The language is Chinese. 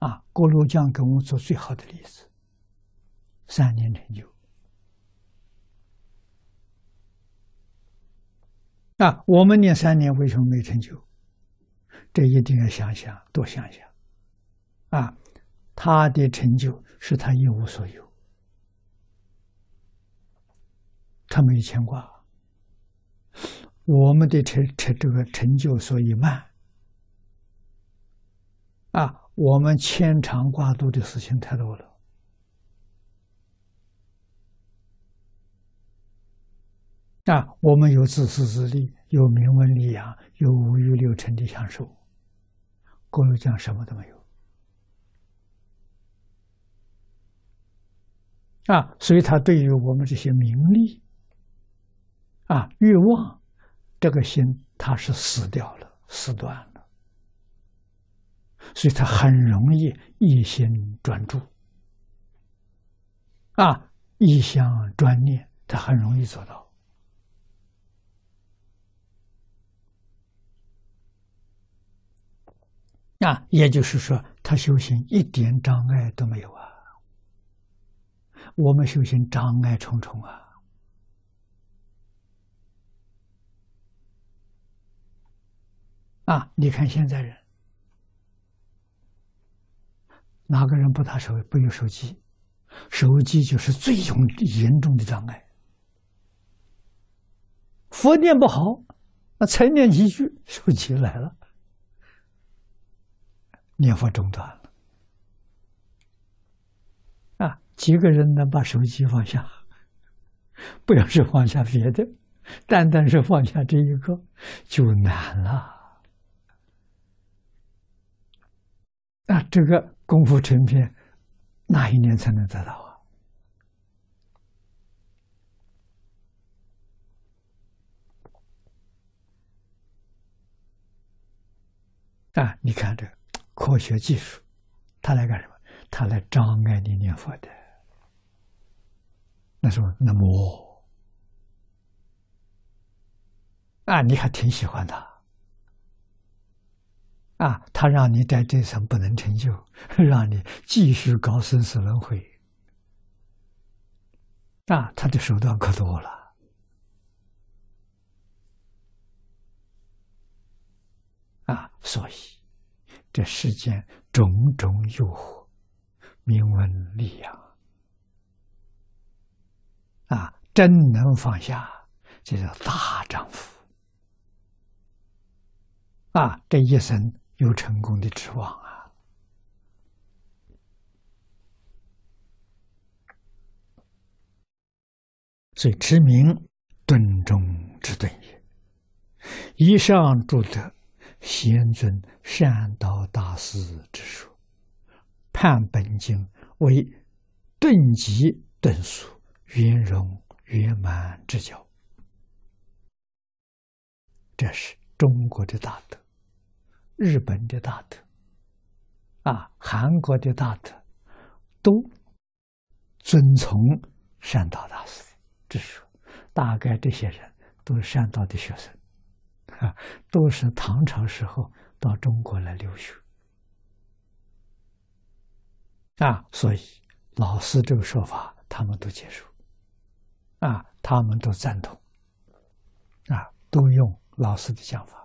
啊，郭罗江给我们做最好的例子，三年成就。啊，我们念三年为什么没成就？这一定要想想，多想想。啊，他的成就是他一无所有，他没有牵挂。我们的成成这个成就所以慢。啊，我们牵肠挂肚的事情太多了。啊，我们有自私自利，有名闻利养，有五欲六尘的享受。郭路讲什么都没有。啊，所以他对于我们这些名利、啊欲望，这个心他是死掉了，死断了。所以他很容易一心专注，啊，一想专念，他很容易做到。啊，也就是说，他修行一点障碍都没有啊。我们修行障碍重重啊！啊，你看现在人，哪个人不打手不有手机？手机就是最重严重的障碍。佛念不好，那才念几句，手机来了。念佛中断了，啊，几个人能把手机放下？不要是放下别的，单单是放下这一个就难了。那这个功夫成片，哪一年才能得到啊？啊，你看这。科学技术，他来干什么？他来障碍你念佛的。那时候那么啊，你还挺喜欢他啊？他让你在这层不能成就，让你继续搞生死轮回啊！他的手段可多了啊，所以。这世间种种诱惑，名闻利养啊，真能放下，这叫大丈夫啊！这一生有成功的指望啊！所以，持名顿中之顿也。以上诸德。先尊善导大师之说，判本经为顿极顿俗、圆融圆满之教。这是中国的大德，日本的大德，啊，韩国的大德，都遵从善导大师之说。大概这些人都是善导的学生。啊，都是唐朝时候到中国来留学啊，所以老师这个说法他们都接受，啊，他们都赞同，啊，都用老师的讲法。